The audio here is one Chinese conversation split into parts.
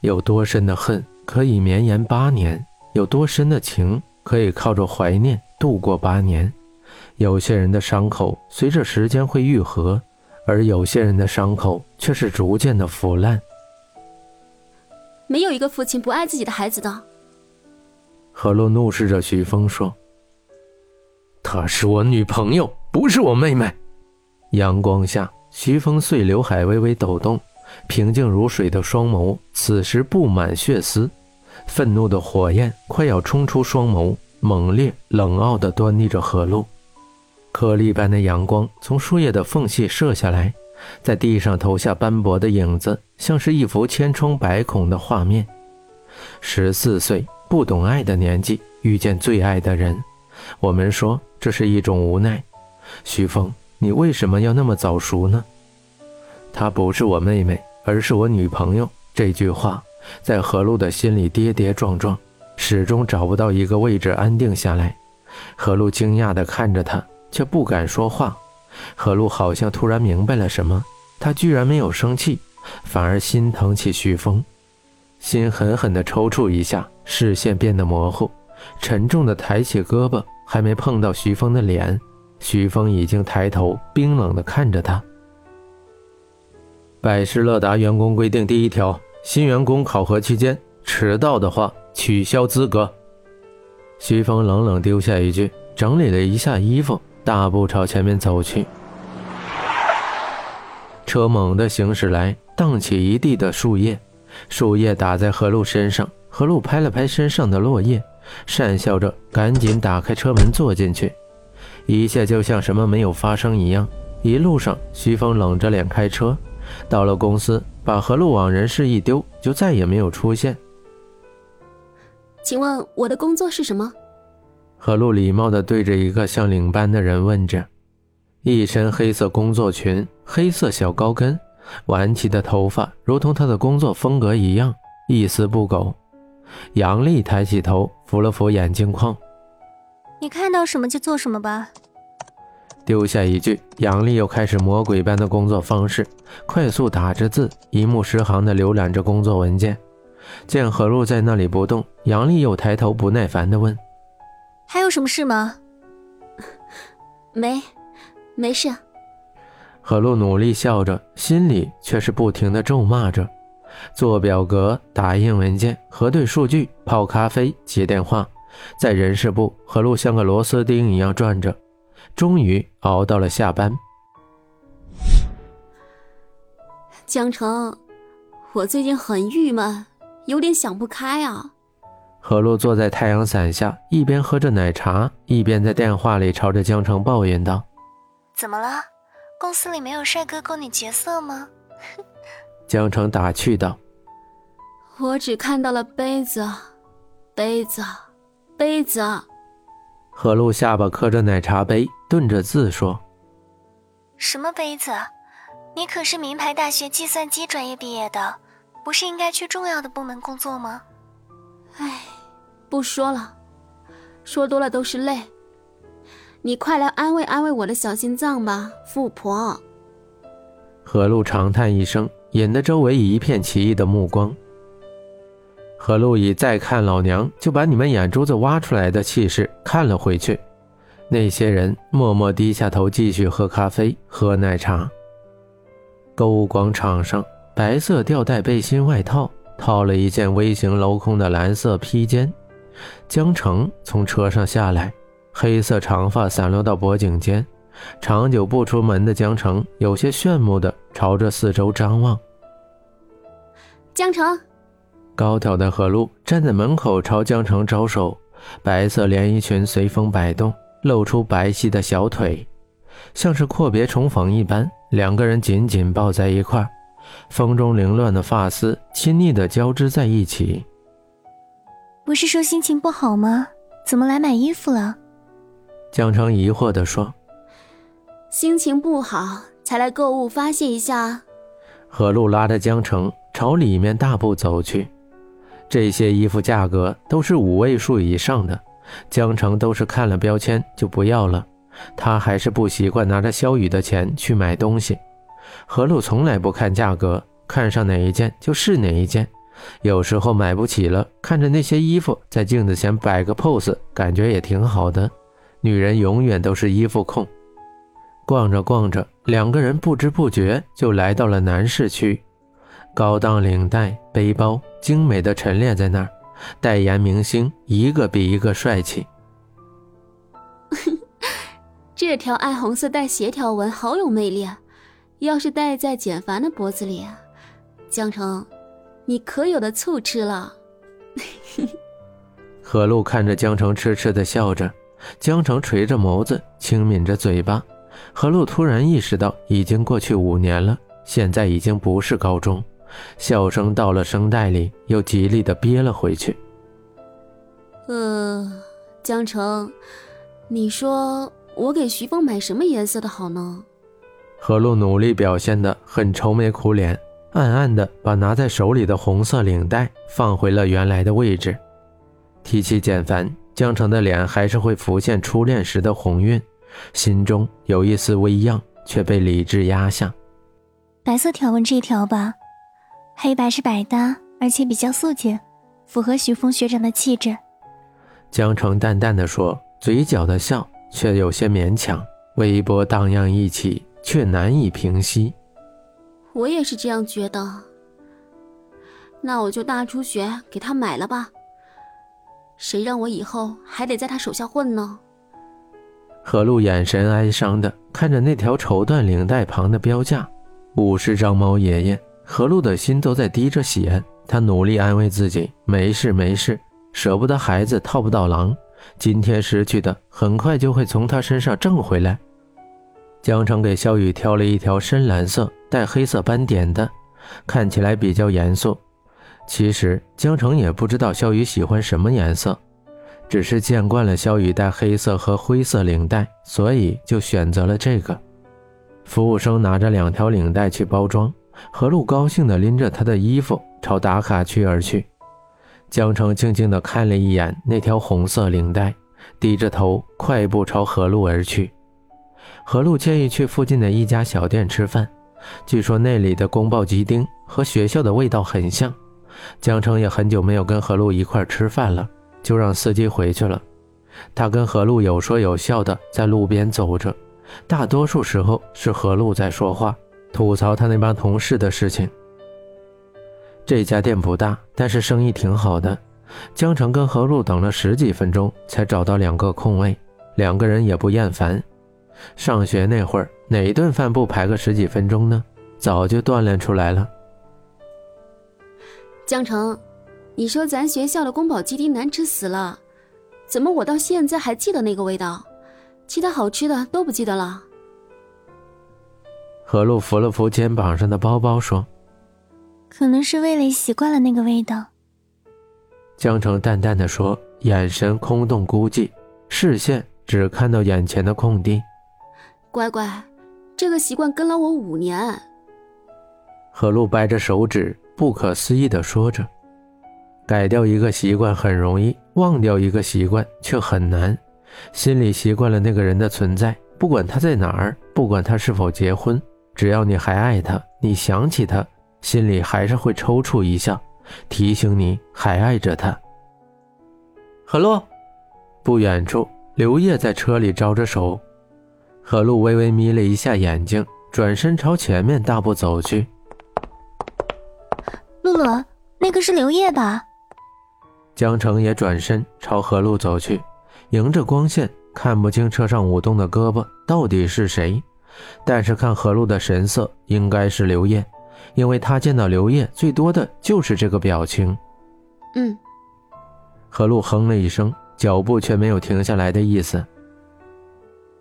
有多深的恨可以绵延八年，有多深的情可以靠着怀念度过八年。有些人的伤口随着时间会愈合，而有些人的伤口却是逐渐的腐烂。没有一个父亲不爱自己的孩子的。何洛怒视着徐峰说：“她是我女朋友，不是我妹妹。”阳光下，徐峰碎刘海微微抖动，平静如水的双眸此时布满血丝，愤怒的火焰快要冲出双眸，猛烈冷傲地端倪着何路。颗粒般的阳光从树叶的缝隙射下来，在地上投下斑驳的影子，像是一幅千疮百孔的画面。十四岁不懂爱的年纪，遇见最爱的人，我们说这是一种无奈。徐峰。你为什么要那么早熟呢？她不是我妹妹，而是我女朋友。这句话在何璐的心里跌跌撞撞，始终找不到一个位置安定下来。何璐惊讶地看着他，却不敢说话。何璐好像突然明白了什么，她居然没有生气，反而心疼起徐峰，心狠狠地抽搐一下，视线变得模糊，沉重地抬起胳膊，还没碰到徐峰的脸。徐峰已经抬头，冰冷地看着他。百事乐达员工规定第一条：新员工考核期间迟到的话，取消资格。徐峰冷冷丢下一句，整理了一下衣服，大步朝前面走去。车猛地行驶来，荡起一地的树叶，树叶打在何露身上。何露拍了拍身上的落叶，讪笑着，赶紧打开车门坐进去。一切就像什么没有发生一样。一路上，徐峰冷着脸开车，到了公司，把何路往人事一丢，就再也没有出现。请问我的工作是什么？何路礼貌地对着一个像领班的人问着。一身黑色工作裙，黑色小高跟，挽起的头发如同他的工作风格一样，一丝不苟。杨丽抬起头，扶了扶眼镜框。你看到什么就做什么吧。丢下一句，杨丽又开始魔鬼般的工作方式，快速打着字，一目十行地浏览着工作文件。见何璐在那里不动，杨丽又抬头不耐烦地问：“还有什么事吗？”“ 没，没事。”何璐努力笑着，心里却是不停地咒骂着：做表格、打印文件、核对数据、泡咖啡、接电话。在人事部，何璐像个螺丝钉一样转着，终于熬到了下班。江城，我最近很郁闷，有点想不开啊。何璐坐在太阳伞下，一边喝着奶茶，一边在电话里朝着江城抱怨道：“怎么了？公司里没有帅哥供你角色吗？” 江城打趣道：“我只看到了杯子，杯子。”杯子，何露下巴磕着奶茶杯，顿着字说：“什么杯子？你可是名牌大学计算机专业毕业的，不是应该去重要的部门工作吗？”哎，不说了，说多了都是泪。你快来安慰安慰我的小心脏吧，富婆。何露长叹一声，引得周围一片奇异的目光。何露以再看老娘就把你们眼珠子挖出来的气势看了回去，那些人默默低下头，继续喝咖啡、喝奶茶。购物广场上，白色吊带背心外套套了一件微型镂空的蓝色披肩。江城从车上下来，黑色长发散落到脖颈间，长久不出门的江城有些炫目的朝着四周张望。江城。高挑的何露站在门口朝江城招手，白色连衣裙随风摆动，露出白皙的小腿，像是阔别重逢一般，两个人紧紧抱在一块风中凌乱的发丝亲昵地交织在一起。不是说心情不好吗？怎么来买衣服了？江城疑惑地说：“心情不好才来购物发泄一下。”何露拉着江城朝里面大步走去。这些衣服价格都是五位数以上的，江城都是看了标签就不要了。他还是不习惯拿着萧雨的钱去买东西。何露从来不看价格，看上哪一件就是哪一件，有时候买不起了，看着那些衣服在镜子前摆个 pose，感觉也挺好的。女人永远都是衣服控。逛着逛着，两个人不知不觉就来到了男士区，高档领带、背包，精美的陈列在那儿，代言明星一个比一个帅气。这条暗红色带斜条纹好有魅力啊！要是戴在简凡的脖子里，江城，你可有的醋吃了。何露看着江城痴痴的笑着，江城垂着眸子，轻抿着嘴巴。何露突然意识到，已经过去五年了，现在已经不是高中，笑声到了声带里，又极力的憋了回去。呃，江城，你说。我给徐峰买什么颜色的好呢？何露努力表现的很愁眉苦脸，暗暗的把拿在手里的红色领带放回了原来的位置。提起简凡，江城的脸还是会浮现初恋时的红晕，心中有一丝微漾，却被理智压下。白色条纹这条吧，黑白是百搭，而且比较素净，符合徐峰学长的气质。江澄淡淡的说，嘴角的笑。却有些勉强，微波荡漾一起，却难以平息。我也是这样觉得。那我就大出血给他买了吧。谁让我以后还得在他手下混呢？何露眼神哀伤的看着那条绸缎领带旁的标价，五十张猫爷爷。何露的心都在滴着血，她努力安慰自己，没事没事，舍不得孩子套不到狼。今天失去的，很快就会从他身上挣回来。江城给肖雨挑了一条深蓝色带黑色斑点的，看起来比较严肃。其实江城也不知道肖雨喜欢什么颜色，只是见惯了肖雨戴黑色和灰色领带，所以就选择了这个。服务生拿着两条领带去包装，何露高兴地拎着他的衣服朝打卡区而去。江城静静地看了一眼那条红色领带，低着头快步朝何路而去。何路建议去附近的一家小店吃饭，据说那里的宫爆鸡丁和学校的味道很像。江城也很久没有跟何路一块吃饭了，就让司机回去了。他跟何路有说有笑的在路边走着，大多数时候是何路在说话，吐槽他那帮同事的事情。这家店不大，但是生意挺好的。江城跟何璐等了十几分钟，才找到两个空位，两个人也不厌烦。上学那会儿，哪一顿饭不排个十几分钟呢？早就锻炼出来了。江城，你说咱学校的宫保鸡丁难吃死了，怎么我到现在还记得那个味道？其他好吃的都不记得了。何露扶了扶肩膀上的包包，说。可能是味蕾习惯了那个味道，江城淡淡的说，眼神空洞孤寂，视线只看到眼前的空地。乖乖，这个习惯跟了我五年。何露掰着手指，不可思议的说着：“改掉一个习惯很容易，忘掉一个习惯却很难。心里习惯了那个人的存在，不管他在哪儿，不管他是否结婚，只要你还爱他，你想起他。”心里还是会抽搐一下，提醒你还爱着他。何露，不远处，刘烨在车里招着手。何露微微眯了一下眼睛，转身朝前面大步走去。露露，那个是刘烨吧？江城也转身朝何露走去，迎着光线看不清车上舞动的胳膊到底是谁，但是看何露的神色，应该是刘烨。因为他见到刘烨最多的就是这个表情。嗯，何露哼了一声，脚步却没有停下来的意思。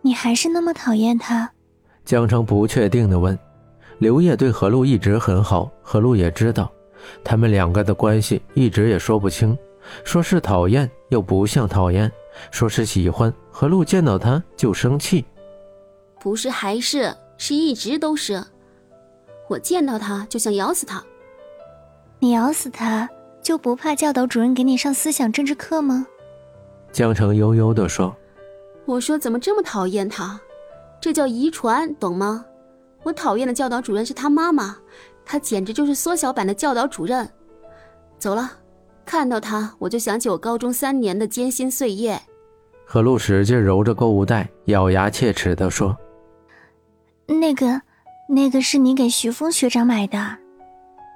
你还是那么讨厌他？江澄不确定的问。刘烨对何露一直很好，何露也知道，他们两个的关系一直也说不清，说是讨厌又不像讨厌，说是喜欢，何露见到他就生气。不是，还是是一直都是。我见到他就想咬死他。你咬死他就不怕教导主任给你上思想政治课吗？江城悠悠地说：“我说怎么这么讨厌他？这叫遗传，懂吗？我讨厌的教导主任是他妈妈，他简直就是缩小版的教导主任。走了，看到他我就想起我高中三年的艰辛岁月。何露使劲揉着购物袋，咬牙切齿地说：“那个，那个是你给徐峰学长买的。”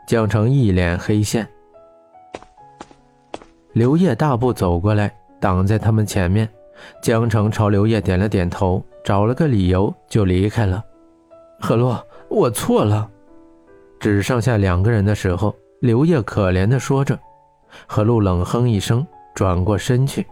江城一脸黑线。刘烨大步走过来，挡在他们前面。江城朝刘烨点了点头，找了个理由就离开了。何洛，我错了。只剩下两个人的时候，刘烨可怜地说着。何露冷哼一声，转过身去。